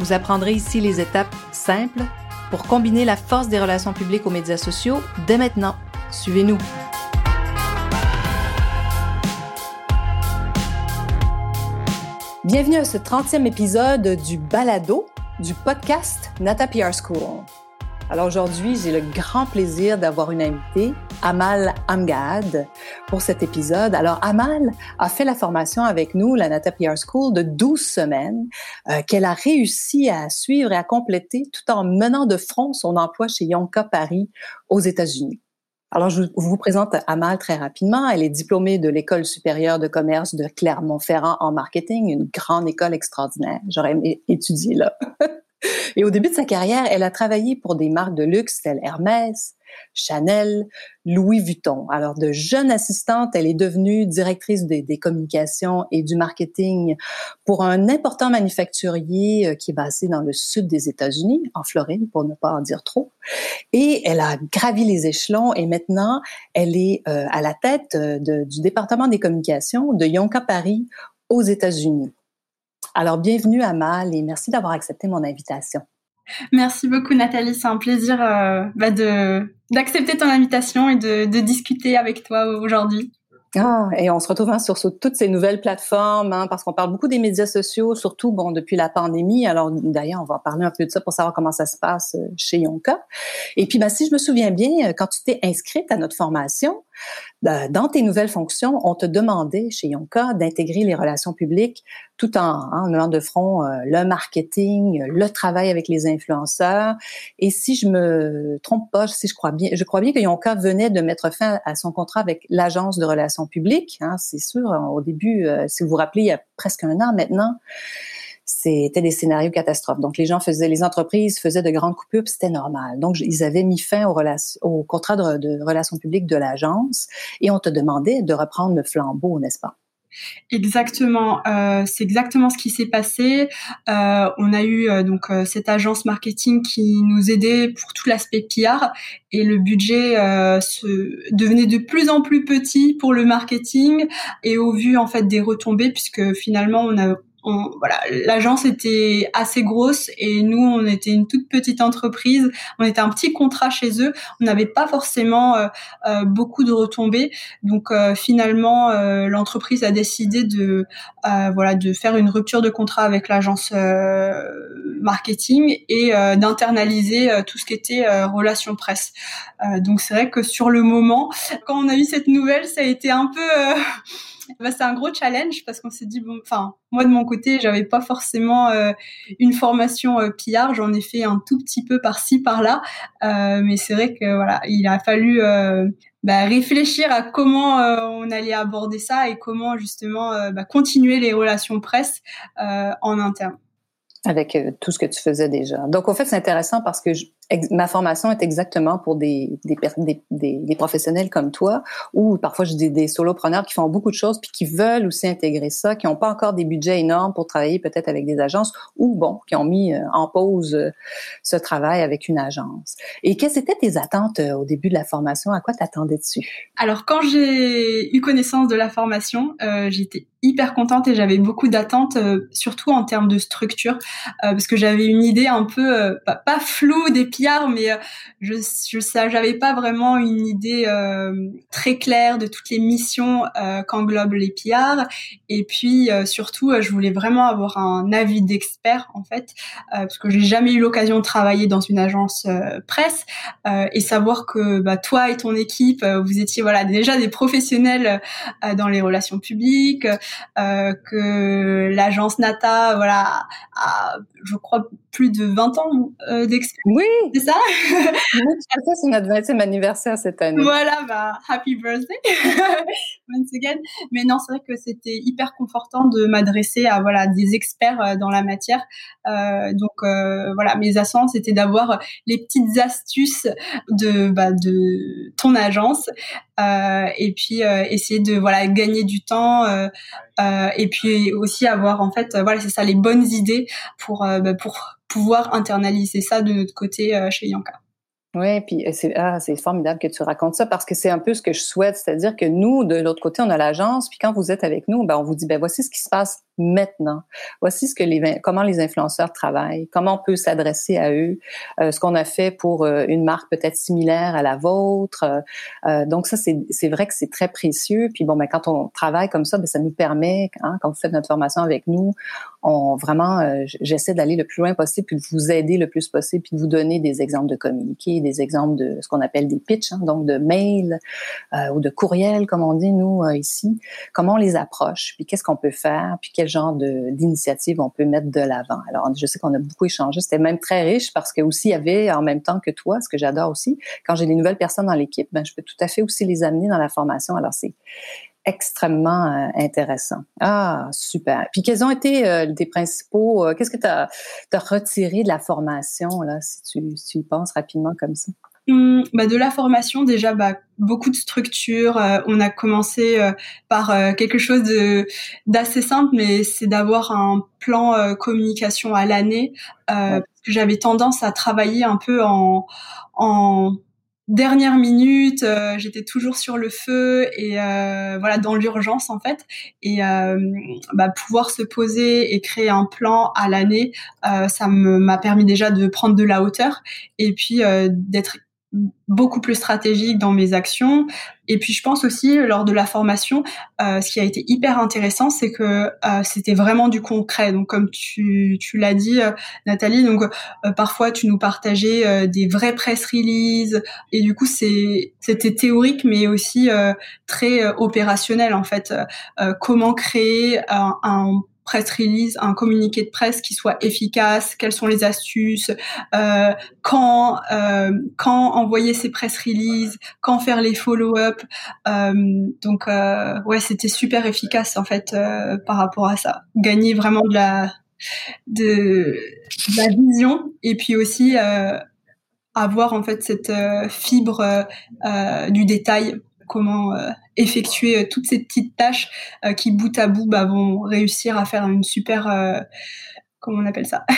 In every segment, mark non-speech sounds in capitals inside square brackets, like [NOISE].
Vous apprendrez ici les étapes simples pour combiner la force des relations publiques aux médias sociaux dès maintenant. Suivez-nous. Bienvenue à ce 30e épisode du Balado du podcast Nata PR School. Alors aujourd'hui, j'ai le grand plaisir d'avoir une invitée, Amal Amgad, pour cet épisode. Alors Amal a fait la formation avec nous, la Nata PR School, de 12 semaines, euh, qu'elle a réussi à suivre et à compléter tout en menant de front son emploi chez Yonka Paris aux États-Unis. Alors, je vous présente Amal très rapidement. Elle est diplômée de l'École supérieure de commerce de Clermont-Ferrand en marketing, une grande école extraordinaire. J'aurais aimé étudier là. [LAUGHS] Et au début de sa carrière, elle a travaillé pour des marques de luxe telles Hermès, Chanel, Louis Vuitton. Alors, de jeune assistante, elle est devenue directrice des, communications et du marketing pour un important manufacturier euh, qui est basé dans le sud des États-Unis, en Floride, pour ne pas en dire trop. Et elle a gravi les échelons et maintenant, elle est euh, à la tête euh, du département des communications de Yonka Paris aux États-Unis. Alors, bienvenue à Mal et merci d'avoir accepté mon invitation. Merci beaucoup Nathalie, c'est un plaisir euh, bah, d'accepter ton invitation et de, de discuter avec toi aujourd'hui. Ah, et on se retrouve hein, sur, toutes ces nouvelles plateformes, hein, parce qu'on parle beaucoup des médias sociaux, surtout bon depuis la pandémie. Alors d'ailleurs, on va parler un peu de ça pour savoir comment ça se passe euh, chez Yonka. Et puis, ben, si je me souviens bien, euh, quand tu t'es inscrite à notre formation, dans tes nouvelles fonctions, on te demandait chez Yonka d'intégrer les relations publiques tout en, hein, en menant de front euh, le marketing, le travail avec les influenceurs. Et si je me trompe pas, si je crois bien, je crois bien que Yonka venait de mettre fin à son contrat avec l'agence de relations publiques. Hein, c'est sûr, au début, euh, si vous vous rappelez, il y a presque un an maintenant c'était des scénarios catastrophes. Donc, les gens faisaient, les entreprises faisaient de grandes coupures, c'était normal. Donc, ils avaient mis fin au, au contrat de, relations publiques de l'agence et on te demandait de reprendre le flambeau, n'est-ce pas? Exactement, euh, c'est exactement ce qui s'est passé. Euh, on a eu euh, donc cette agence marketing qui nous aidait pour tout l'aspect PR et le budget se devenait de plus en plus petit pour le marketing et au vu en fait des retombées puisque finalement on a voilà, l'agence était assez grosse et nous, on était une toute petite entreprise. On était un petit contrat chez eux. On n'avait pas forcément euh, euh, beaucoup de retombées. Donc euh, finalement, l'entreprise a décidé de voilà de faire une rupture de contrat avec l'agence marketing et d'internaliser tout ce qui était relations presse. donc c'est vrai que sur le moment, quand on a eu cette nouvelle, ça a été un peu bah, c'est un gros challenge parce qu'on s'est dit bon, enfin moi de mon côté, j'avais pas forcément euh, une formation euh, j'en ai fait un tout petit peu par-ci par-là, euh, mais c'est vrai que voilà, il a fallu euh, bah, réfléchir à comment on allait aborder ça et comment justement bah, continuer les relations presse en interne. Avec tout ce que tu faisais déjà. Donc, en fait, c'est intéressant parce que ma formation est exactement pour des, professionnels comme toi, ou parfois je dis des solopreneurs qui font beaucoup de choses puis qui veulent aussi intégrer ça, qui n'ont pas encore des budgets énormes pour travailler peut-être avec des agences, ou bon, qui ont mis euh, en pause euh, ce travail avec une agence. Et quelles étaient tes attentes euh, au début de la formation? À quoi t'attendais dessus? Alors quand j'ai eu connaissance de la formation, euh, j'étais hyper contente et j'avais beaucoup d'attentes, surtout en termes de structure, parce que j'avais une idée un peu pas, pas floue des PR, mais euh, je je pas vraiment une idée euh, très claire de toutes les missions euh, qu'englobent les PR. Et puis surtout, je voulais vraiment avoir un avis d'expert en fait, parce que j'ai jamais eu l'occasion de travailler dans une agence presse et savoir que bah, toi et ton équipe, vous étiez voilà déjà des professionnels dans les relations publiques, que l'agence Nata voilà a, je crois plus de 20 ans euh, d'expérience. Oui. C'est ça? [LAUGHS] ça, c'est notre 20e anniversaire cette année. Voilà, bah, happy birthday [LAUGHS] once again. Mais non, c'est vrai que c'était hyper confortant de m'adresser à voilà des experts euh, dans la matière. Euh, donc euh, voilà, mes ascens, c'était d'avoir les petites astuces de bah, de ton agence euh, et puis euh, essayer de voilà gagner du temps et puis aussi avoir en fait voilà c'est ça les bonnes idées pour bah, pour pouvoir internaliser ça de notre côté euh, chez Yanka. Oui, puis c'est ah, formidable que tu racontes ça parce que c'est un peu ce que je souhaite, c'est-à-dire que nous de l'autre côté on a l'agence, puis quand vous êtes avec nous, ben on vous dit ben voici ce qui se passe maintenant. Voici ce que les comment les influenceurs travaillent, comment on peut s'adresser à eux, euh, ce qu'on a fait pour euh, une marque peut-être similaire à la vôtre. Euh, donc ça c'est vrai que c'est très précieux. Puis bon ben quand on travaille comme ça, ben ça nous permet hein, quand vous faites notre formation avec nous, on vraiment j'essaie d'aller le plus loin possible puis de vous aider le plus possible puis de vous donner des exemples de communiquer, des exemples de ce qu'on appelle des pitchs, hein, donc de mails ou de courriels comme on dit nous ici. Comment on les approche, puis qu'est-ce qu'on peut faire, puis quel genre d'initiative on peut mettre de l'avant. Alors, je sais qu'on a beaucoup échangé. C'était même très riche parce que aussi il y avait en même temps que toi, ce que j'adore aussi, quand j'ai des nouvelles personnes dans l'équipe, ben, je peux tout à fait aussi les amener dans la formation. Alors, c'est extrêmement euh, intéressant. Ah, super. Puis quels ont été euh, tes principaux, euh, qu'est-ce que tu as, retiré de la formation, là, si tu, si tu y penses rapidement comme ça? Hum, bah de la formation déjà bah, beaucoup de structures euh, on a commencé euh, par euh, quelque chose de d'assez simple mais c'est d'avoir un plan communication à l'année que j'avais tendance à travailler un peu en en dernière minute j'étais toujours sur le feu et voilà dans l'urgence en fait. Et bah, pouvoir se poser et créer un plan à l'année ça m'a permis déjà de prendre de la hauteur et puis d'être beaucoup plus stratégique dans mes actions. Et puis je pense aussi lors de la formation, euh, ce qui a été hyper intéressant, c'est que euh, c'était vraiment du concret. Donc comme tu, tu l'as dit, euh, Nathalie, donc euh, parfois tu nous partageais euh, des vrais press releases et du coup c'est c'était théorique mais aussi très opérationnel en fait. comment créer un, un press release, un communiqué de presse qui soit efficace, quelles sont les astuces, euh, quand euh, quand envoyer ces press releases, quand faire les follow-up. Euh, donc euh, ouais, c'était super efficace en fait euh, par rapport à ça. Gagner vraiment de la de, de la vision et puis aussi euh, avoir en fait cette fibre du détail comment euh, effectuer euh, toutes ces petites tâches euh, qui bout à bout bah, vont réussir à faire une super comment on appelle ça? [LAUGHS]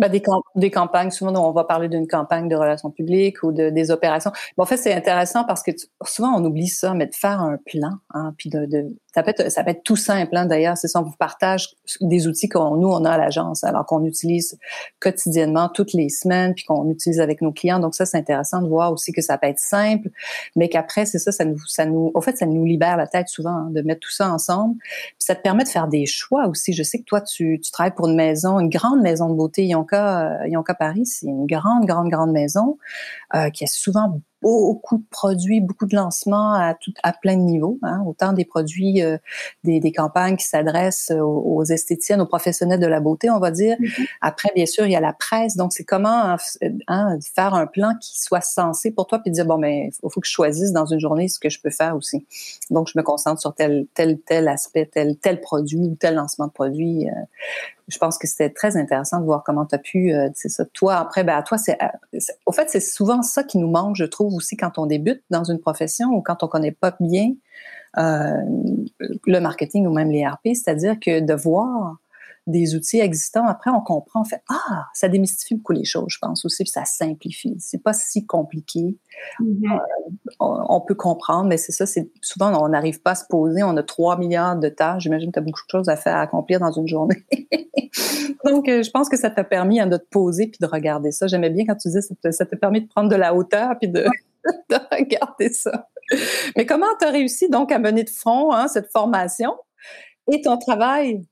Bah, des, des, campagnes, souvent on va parler d'une campagne de relations publiques ou de, des opérations. en fait, c'est intéressant parce que souvent on oublie ça, mais de faire un plan, hein, puis de, ça peut être, tout simple, hein, d'ailleurs. C'est ça, on vous partage des outils qu'on nous on a à l'agence, alors qu'on utilise quotidiennement, toutes les semaines, puis qu'on utilise avec nos clients. Donc ça, c'est intéressant de voir aussi que ça peut être simple, mais qu'après, c'est ça, ça nous, ça nous, au fait, ça nous libère la tête souvent hein, de mettre tout ça ensemble. Puis ça te permet de faire des choix aussi. Je sais que toi, tu, tu travailles pour une maison, une grande maison de beauté, Yonka, euh, Yonka Paris, c'est une grande, grande, grande maison euh, qui a souvent beaucoup de produits, beaucoup de lancements à, tout, à plein de niveaux, hein, autant des produits, euh, des, des, campagnes qui s'adressent aux, aux, esthéticiennes, aux professionnels de la beauté, on va dire. Mm-hmm. Après, bien sûr, il y a la presse. Donc, c'est comment hein, faire un plan qui soit sensé pour toi, puis dire, bon, ben, il faut, que je choisisse dans une journée ce que je peux faire aussi. Donc, je me concentre sur tel, tel, tel aspect, tel, tel produit ou tel lancement de produit. Euh, je pense que c'était très intéressant de voir comment tu as pu, euh, c'est ça. Toi, après, ben, à toi, c'est, au fait, c'est souvent ça qui nous manque, je trouve, aussi quand on débute dans une profession ou quand on connaît pas bien euh, le marketing ou même les RP, c'est-à-dire que de voir des outils existants, après on comprend, on fait ah, ça démystifie beaucoup les choses, je pense aussi, puis ça simplifie. C'est pas si compliqué. Mm-hmm. Euh, on, peut comprendre, mais c'est ça, c'est souvent on n'arrive pas à se poser. On a 3 milliards de tâches. J'imagine que tu as beaucoup de choses à faire, à accomplir dans une journée. [LAUGHS] Donc, euh, je pense que ça t'a permis hein, de te poser puis de regarder ça. J'aimais bien quand tu disais ça, ça t'a permis de prendre de la hauteur puis de, [LAUGHS] de regarder ça. Mais comment tu as réussi donc à mener de front hein, cette formation et ton travail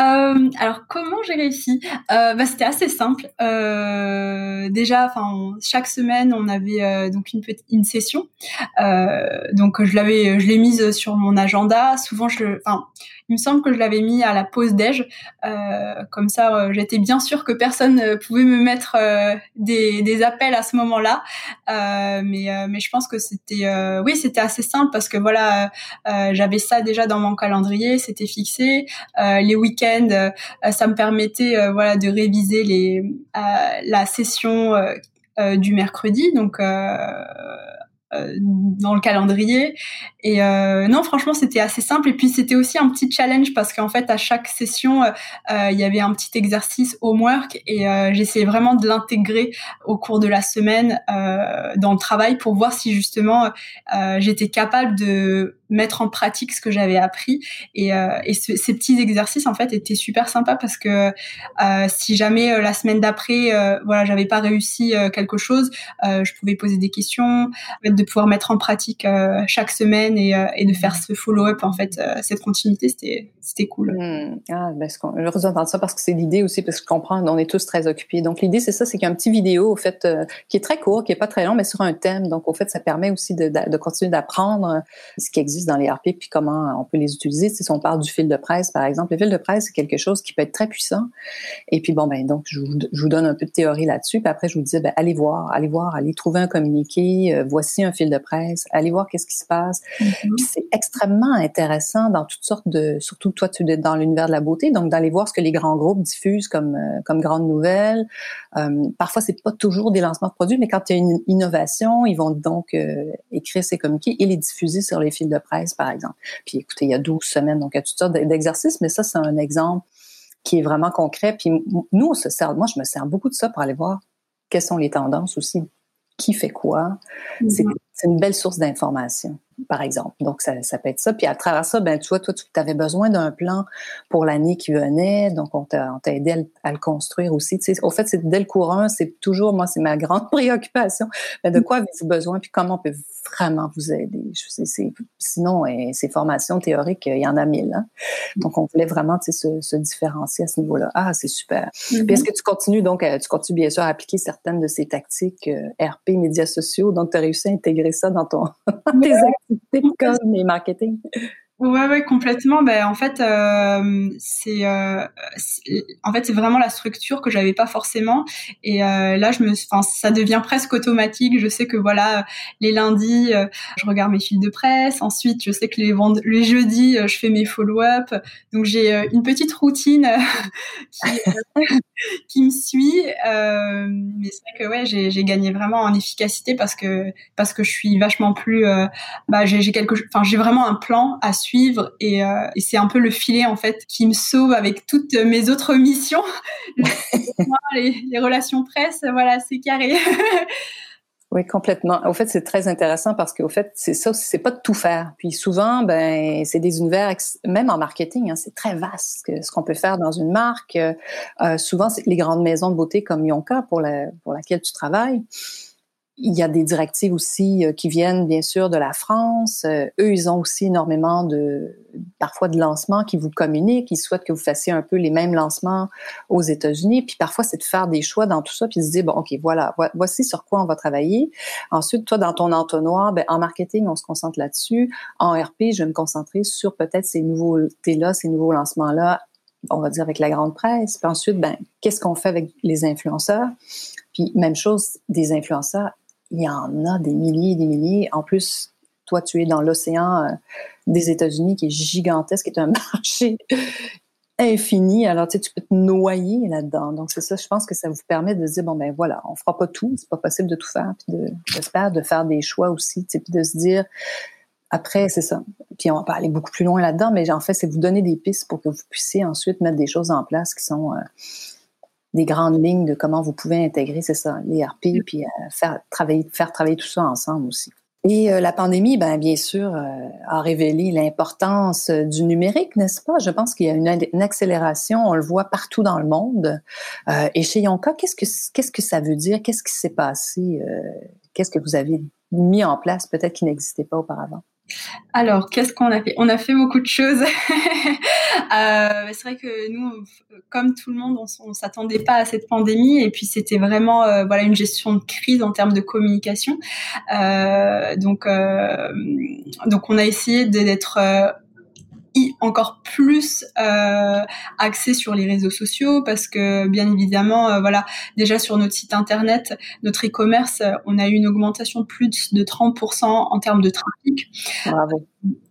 alors comment j'ai réussi? Euh, bah, C'était assez simple. Euh, déjà, enfin, chaque semaine, on avait euh, donc une session. Euh, donc je l'avais, je l'ai mise sur mon agenda. Souvent, enfin, il me semble que je l'avais mis à la pause déj. comme ça, j'étais bien sûre que personne pouvait me mettre des, des appels à ce moment-là. mais mais je pense que c'était, oui, c'était assez simple parce que voilà, j'avais ça déjà dans mon calendrier, c'était fixé. les week-ends euh, ça me permettait euh, voilà de réviser les euh, la session du mercredi, donc dans le calendrier. Et euh, non, franchement, c'était assez simple. Et puis, c'était aussi un petit challenge parce qu'en fait, à chaque session, il y avait un petit exercice homework et j'essayais vraiment de l'intégrer au cours de la semaine dans le travail pour voir si justement j'étais capable de mettre en pratique ce que j'avais appris. Et, euh, et ces petits exercices, en fait, étaient super sympas parce que euh, si jamais euh, la semaine d'après, voilà, j'avais pas réussi quelque chose, je pouvais poser des questions, de pouvoir mettre en pratique chaque semaine et, et, de faire ce follow-up, en fait, cette continuité, c'était c'était cool. Mmh. Ah, ben, je heureuse d'entendre ça parce que c'est l'idée aussi, parce que je comprends, on est tous très occupés. Donc, l'idée, c'est ça, c'est qu'il y a un petit vidéo, au fait, qui est très court, qui est pas très long, mais sur un thème. Donc, au fait, ça permet aussi de, de, de continuer d'apprendre ce qui existe dans les RP, puis comment on peut les utiliser. Si on parle du fil de presse, par exemple, le fil de presse, c'est quelque chose qui peut être très puissant. Et puis, bon, ben donc, je vous, donne un peu de théorie là-dessus. Puis après, je vous dis, ben, allez voir, allez voir, allez trouver un communiqué. Euh, voici un fil de presse. Allez voir qu'est-ce qui se passe. Mm-hmm. Puis c'est extrêmement intéressant dans toutes sortes de, surtout toi, tu es dans l'univers de la beauté, donc d'aller voir ce que les grands groupes diffusent comme euh, comme grandes nouvelles. Euh, parfois, c'est pas toujours des lancements de produits, mais quand il y a une innovation, ils vont donc écrire ces communiqués et les diffuser sur les fils de presse par exemple. Puis écoutez, il y a 12 semaines, donc il y a toutes sortes d'exercices, mais ça, c'est un exemple qui est vraiment concret. Puis nous, on se sert, moi, je me sers beaucoup de ça pour aller voir quelles sont les tendances aussi, qui fait quoi? C'est mm-hmm. une belle source d'information par exemple. Donc, ça, ça peut être ça. Puis à travers ça, ben, tu vois, toi, tu avais besoin d'un plan pour l'année qui venait. Donc, on t'a aidé à, le construire aussi. Tu sais, au fait, c'est dès le courant, c'est toujours, moi, c'est ma grande [LAUGHS] préoccupation. De quoi avez-vous besoin? Puis comment on peut vraiment vous aider? Je sais, sinon, et, ces formations théoriques, il y en a mille. Hein? Donc, on voulait vraiment tu sais, se, se différencier à ce niveau-là. Ah, c'est super. Mm-hmm. Puis est-ce que tu continues, donc, euh, tu continues bien sûr à appliquer certaines de ces tactiques euh, RP, médias sociaux? Donc, tu as réussi à intégrer ça dans ton, [LAUGHS] tes activités? Comme les marketing. Ouais, ouais, complètement. Ben, en fait, euh, c'est, euh, en fait, c'est vraiment la structure que j'avais pas forcément. Et euh, là, je me, enfin, ça devient presque automatique. Je sais que voilà, les lundis, euh, je regarde mes fils de presse. Ensuite, je sais que les vend les jeudis, euh, je fais mes follow-up. Donc, j'ai euh, une petite routine [LAUGHS] [LAUGHS] qui, me suit. mais c'est vrai que ouais, j'ai, gagné vraiment en efficacité parce que parce que je suis vachement plus. bah, j'ai quelque, enfin, j'ai vraiment un plan à suivre suivre et, euh, et c'est un peu le filet en fait qui me sauve avec toutes mes autres missions. [LAUGHS] les, les relations presse, voilà, c'est carré. [LAUGHS] Oui, complètement. Au fait, c'est très intéressant parce qu'au fait, c'est ça, c'est pas de tout faire. Puis souvent, ben, c'est des univers, même en marketing, hein, c'est très vaste ce qu'on peut faire dans une marque. Euh, souvent, c'est les grandes maisons de beauté comme Yonka pour la, pour laquelle tu travailles il y a des directives aussi euh, qui viennent bien sûr de la France. Euh, eux, ils ont aussi énormément de parfois de lancements qui vous communiquent. Ils souhaitent que vous fassiez un peu les mêmes lancements aux États-Unis. Puis parfois, c'est de faire des choix dans tout ça, puis se dire bon, ok, voilà, voici sur quoi on va travailler. Ensuite, toi, dans ton entonnoir, ben, en marketing, on se concentre là-dessus. En RP, je vais me concentrer sur peut-être ces nouveautés-là, ces nouveaux lancements-là on va dire avec la grande presse. Puis ensuite, ben, qu'est-ce qu'on fait avec les influenceurs? Puis même chose, des influenceurs, il y en a des milliers et des milliers. En plus, toi, tu es dans l'océan euh, des États-Unis qui est gigantesque, qui est un [LAUGHS] marché infini. Alors, tu sais, tu peux te noyer là-dedans. Donc, c'est ça, je pense que ça vous permet de dire, bon, ben voilà, on fera pas tout, c'est pas possible de tout faire, puis de, j'espère, de faire des choix aussi, puis de se dire, après, c'est ça. Puis on va pas aller beaucoup plus loin là-dedans, mais en fait, c'est vous donner des pistes pour que vous puissiez ensuite mettre des choses en place qui sont... Euh, des grandes lignes de comment vous pouvez intégrer, c'est ça, les RP, mm. puis euh, faire travailler, faire travailler tout ça ensemble aussi. Et euh, la pandémie, ben bien sûr, euh, a révélé l'importance du numérique, n'est-ce pas? Je pense qu'il y a une, accélération, on le voit partout dans le monde. et chez Yonka, qu'est-ce que qu'est-ce que ça veut dire? Qu'est-ce qui s'est passé Qu'est-ce que vous avez mis en place, peut-être qui n'existait pas auparavant? Alors, qu'est-ce qu'on a fait? On a fait beaucoup de choses. [LAUGHS] euh, c'est vrai que nous, comme tout le monde, on, s'attendait pas à cette pandémie et puis c'était vraiment euh, voilà une gestion de crise en termes de communication. Euh, donc, donc on a essayé d'être encore plus euh, axé sur les réseaux sociaux parce que bien évidemment euh, voilà déjà sur notre site internet notre e-commerce on a eu une augmentation de plus de 30% en termes de trafic.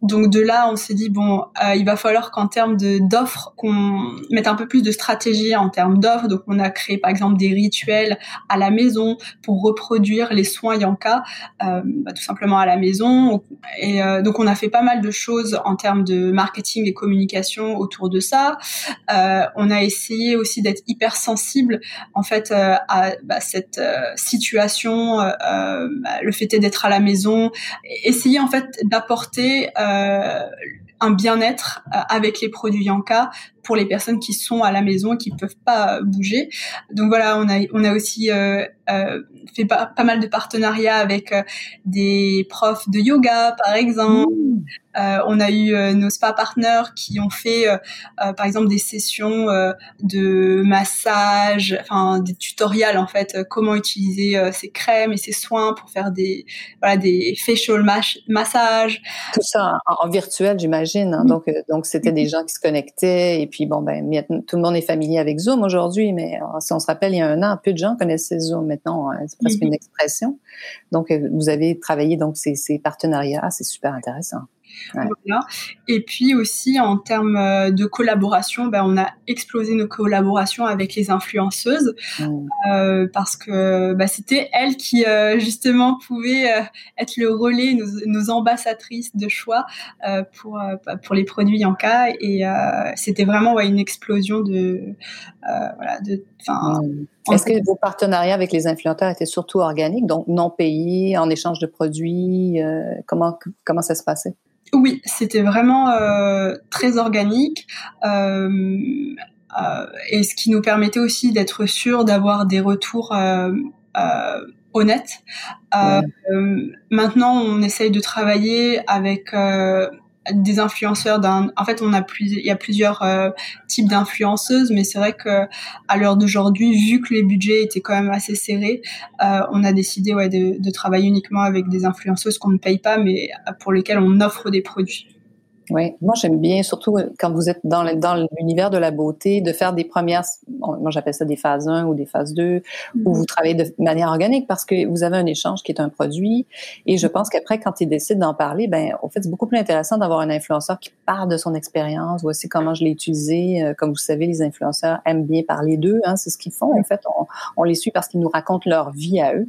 Donc de là, on s'est dit bon, euh, il va falloir qu'en termes d'offres, qu'on mette un peu plus de stratégie en termes d'offres. Donc on a créé par exemple des rituels à la maison pour reproduire les soins Yanka, euh, bah, tout simplement à la maison. Et euh, donc on a fait pas mal de choses en termes de marketing et communication autour de ça. Euh, on a essayé aussi d'être hyper sensible en fait euh, à bah, cette situation, bah, le fait d'être à la maison, essayer en fait d'apporter euh, un bien-être euh, avec les produits Yanka pour les personnes qui sont à la maison et qui peuvent pas bouger. Donc voilà, on a on a aussi euh, fait pas, pas, mal de partenariats avec des profs de yoga par exemple. Mmh. Euh, on a eu euh, nos spa partners qui ont fait, euh, par exemple, des sessions de massage, enfin des tutoriels en fait, comment utiliser ces crèmes et ces soins pour faire des voilà des facial massages. Tout ça en, virtuel, j'imagine. Hein. Donc donc c'était des gens qui se connectaient et puis bon ben tout le monde est familier avec Zoom aujourd'hui, mais si on se rappelle il y a un an, peu de gens connaissaient Zoom. Maintenant, hein, c'est presque une expression. Donc vous avez travaillé donc ces, ces partenariats, c'est super intéressant. Et puis aussi en termes euh, de collaboration, ben, on a explosé nos collaborations avec les influenceuses mmh. euh, parce que bah, c'était elles qui euh, justement pouvaient euh, être le relais, nos, nos, ambassadrices de choix pour pour les produits Yanka et c'était vraiment ouais, une explosion de voilà de mmh. Est-ce que vos partenariats avec les influenceurs étaient surtout organiques, donc non payés, en échange de produits Comment comment ça se passait? Oui, c'était vraiment euh, très organique. Euh, euh, et ce qui nous permettait aussi d'être sûr d'avoir des retours honnêtes. maintenant, on essaye de travailler avec des influenceurs d'un en fait on a plus il y a plusieurs euh, types d'influenceuses mais c'est vrai que à l'heure d'aujourd'hui vu que les budgets étaient quand même assez serrés euh, on a décidé ouais de, de travailler uniquement avec des influenceuses qu'on ne paye pas mais pour lesquelles on offre des produits oui, moi j'aime bien, surtout euh, quand vous êtes dans, dans l'univers de la beauté, de faire des premières, moi j'appelle ça des phases 1 ou des phases 2, où vous mhm. travaillez de manière organique parce que vous avez un échange qui est un produit. Et je pense qu'après, quand ils décident d'en parler, ben, au fait, c'est beaucoup plus intéressant d'avoir un influenceur qui parle de son expérience. Voici comment je l'ai utilisé. Euh, comme vous savez, les influenceurs aiment bien parler d'eux. Hein, c'est ce qu'ils font. En fait, on, on les suit parce qu'ils nous racontent leur vie à eux.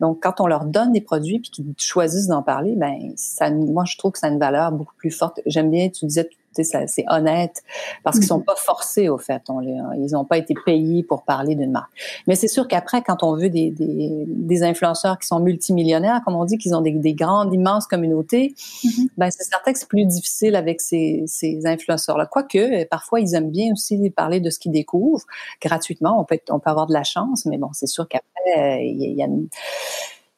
Donc, quand on leur donne des produits puis qu'ils choisissent d'en parler, ben, ça, moi, je trouve que ça a une valeur beaucoup plus forte bien, tu disais c'est honnête parce qu'ils sont mhm. pas forcés au fait. On les, ils n'ont pas été payés pour parler d'une marque. Mais c'est sûr qu'après, quand on veut des, des, des, influenceurs qui sont multimillionnaires, comme on dit, qu'ils ont des, des, grandes, immenses communautés, mhm. ben c'est certain que c'est plus difficile avec ces, ces influenceurs-là. Quoique, parfois, ils aiment bien aussi parler de ce qu'ils découvrent gratuitement. On peut, on peut avoir de la chance, mais bon, c'est sûr qu'après, il y a une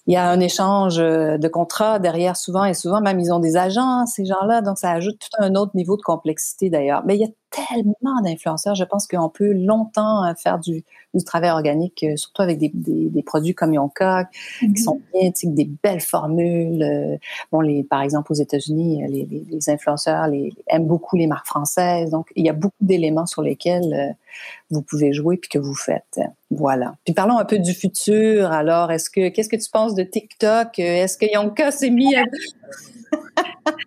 il y a un échange euh, de contrats derrière souvent et souvent même ils ont des agents ces gens-là donc ça ajoute tout un autre niveau de complexité d'ailleurs. Mais il y a tellement d'influenceurs je pense qu'on peut longtemps euh, faire du, du travail organique euh, surtout avec des, des, des produits comme Yonka qui mm-hmm. sont bien des belles formules bon les par exemple aux États-Unis les, les, les, influenceurs les, aiment beaucoup les marques françaises donc il y a beaucoup d'éléments sur lesquels vous pouvez jouer puis que vous faites. Voilà. Puis parlons un peu du futur. Alors, est-ce que qu'est-ce que tu penses de TikTok? Est-ce que Yonka s'est mis à [LAUGHS]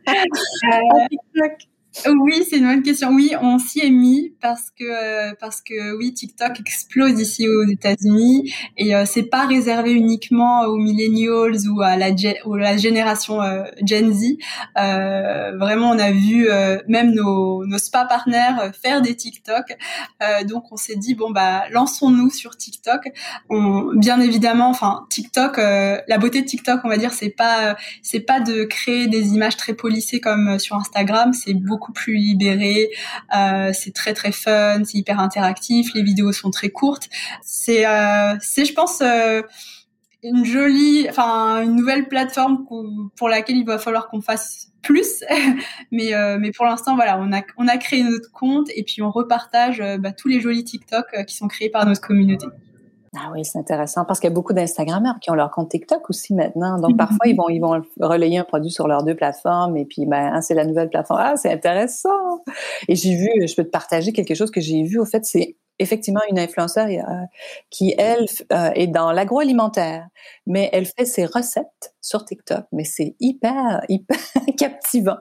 [LAUGHS] TikTok? Oui, c'est une bonne question. Oui, on s'y est mis parce que parce que oui, TikTok explose ici aux États-Unis et euh, c'est pas réservé uniquement aux millennials ou à la, la génération euh, Gen Z. Euh, vraiment, on a vu euh, même nos, nos spa partenaires faire des TikTok. donc, on s'est dit bon bah lançons-nous sur TikTok. On, bien évidemment, enfin TikTok, la beauté de TikTok, on va dire, c'est pas c'est pas de créer des images très polissées comme sur Instagram. C'est beaucoup plus libéré. Euh, c'est très très fun, c'est hyper interactif. Les vidéos sont très courtes. C'est, euh, c'est, je pense. Euh, une jolie, enfin une nouvelle plateforme pour laquelle il va falloir qu'on fasse plus. [LAUGHS] mais mais pour l'instant voilà, on a on a créé notre compte et puis on repartage bah, tous les jolis TikTok qui sont créés par notre communauté. Ah oui, c'est intéressant parce qu'il y a beaucoup d'Instagrammeurs qui ont leur compte TikTok aussi maintenant. Donc parfois ils vont ils vont relayer un produit sur leurs deux plateformes et puis ben hein, c'est la nouvelle plateforme. Ah c'est intéressant. Et j'ai vu, je peux te partager quelque chose que j'ai vu. Au fait, c'est effectivement une influenceuse euh, qui, elle, euh, est dans l'agroalimentaire, mais elle fait ses recettes sur TikTok. Mais c'est hyper, hyper [LAUGHS] captivant.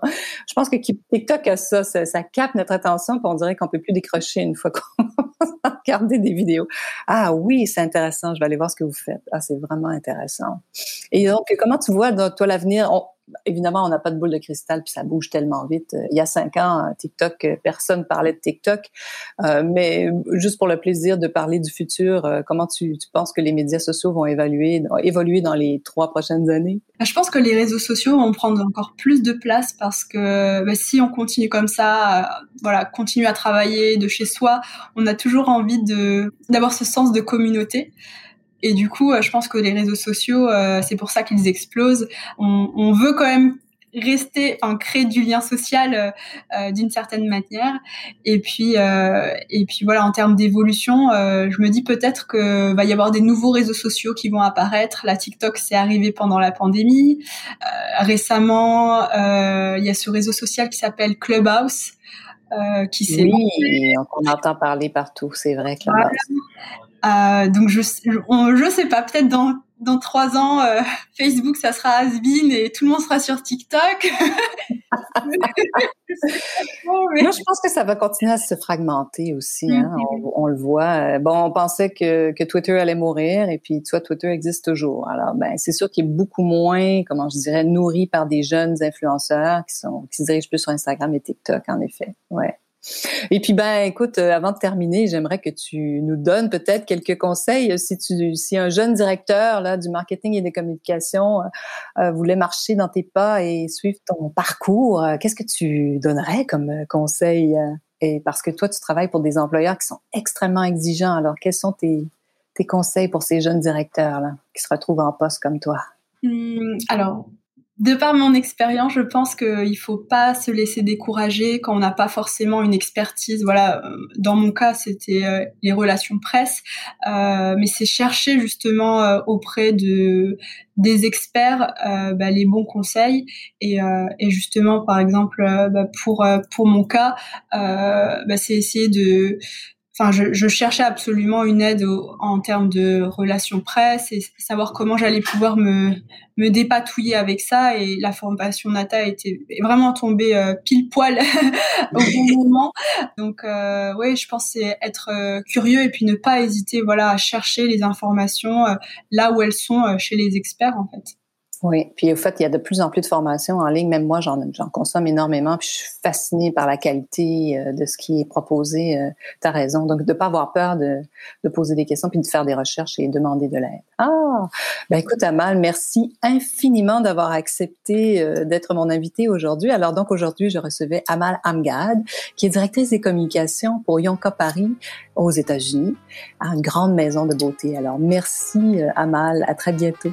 Je pense que TikTok a ça, ça, capte notre attention, puis on dirait qu'on peut plus décrocher une fois qu'on [LAUGHS] a regardé des vidéos. Ah oui, c'est intéressant, je vais aller voir ce que vous faites. Ah, c'est vraiment intéressant. Et donc, comment tu vois, toi, l'avenir? Évidemment, on n'a pas de boule de cristal, puis ça bouge tellement vite. Euh, il y a cinq ans, euh, TikTok, euh, personne parlait de TikTok. mais juste pour le plaisir de parler du futur, comment tu, penses que les médias sociaux vont évoluer dans les trois prochaines années? Je pense que les réseaux sociaux vont prendre encore plus de place parce que bah, si on continue comme ça, voilà, continue à travailler de chez soi, on a toujours envie d'avoir ce sens de communauté. Et du coup, euh, je pense que les réseaux sociaux, euh, c'est pour ça qu'ils explosent. On, on, veut quand même rester, enfin créer du lien social euh, d'une certaine manière. Et puis, et puis voilà, en termes d'évolution, je me dis peut-être que va y avoir des nouveaux réseaux sociaux qui vont apparaître. La TikTok, c'est arrivé pendant la pandémie. récemment, il y a ce réseau social qui s'appelle Clubhouse. Euh, qui s'est oui, on entend parler partout, c'est vrai. Clubhouse. Euh, donc je je sais pas, peut-être dans dans trois ans, euh, [LAUGHS] Facebook ça sera has et tout le monde sera sur TikTok. [LAUGHS] Moi, je pense que ça va continuer à se fragmenter aussi. Hein. Mm-hmm. on, le voit. Bon, on pensait que, que Twitter allait mourir et puis, tu vois, Twitter existe toujours. Alors, ben, c'est sûr qu'il est beaucoup moins, comment je dirais, nourri par des jeunes influenceurs qui sont qui se dirigent plus sur Instagram et TikTok, en effet. Ouais. Et puis ben écoute, euh, avant de terminer, j'aimerais que tu nous donnes peut-être quelques conseils si tu si un jeune directeur là du marketing et des communications euh, euh, voulait marcher dans tes pas et suivre ton parcours, qu'est-ce que tu donnerais comme conseil et parce que toi tu travailles pour des employeurs qui sont extrêmement exigeants. Alors quels sont tes tes conseils pour ces jeunes directeurs là qui se retrouvent en poste comme toi? Hum, Alors de par mon expérience, je pense qu'il faut pas se laisser décourager quand on n'a pas forcément une expertise. Voilà, euh, dans mon cas, c'était euh, les relations presse, euh, mais c'est chercher justement euh, auprès de des experts bah, les bons conseils et, et, justement, par exemple, bah, pour pour mon cas, bah, c'est essayer de enfin, je, je, cherchais absolument une aide en termes de relations presse et savoir comment j'allais pouvoir me, me dépatouiller avec ça. Et la formation Nata était vraiment tombée euh, pile poil [LAUGHS] au bon moment. Donc, euh, oui, je pense c'est être euh, curieux et puis ne pas hésiter, voilà, à chercher les informations euh, là où elles sont chez les experts, en fait. Oui, puis au fait, il y a de plus en plus de formations en ligne. Même moi, j'en, consomme énormément. Puis je suis fascinée par la qualité euh, de ce qui est proposé. Euh, tu as raison. Donc, de pas avoir peur de, de, poser des questions puis de faire des recherches et demander de l'aide. Ah, ben écoute, Amal, merci infiniment d'avoir accepté euh, d'être mon invité aujourd'hui. Alors donc, aujourd'hui, je recevais Amal Amgad, qui est directrice des communications pour Yonka Paris aux États-Unis, à une grande maison de beauté. Alors, merci, Amal. À très bientôt.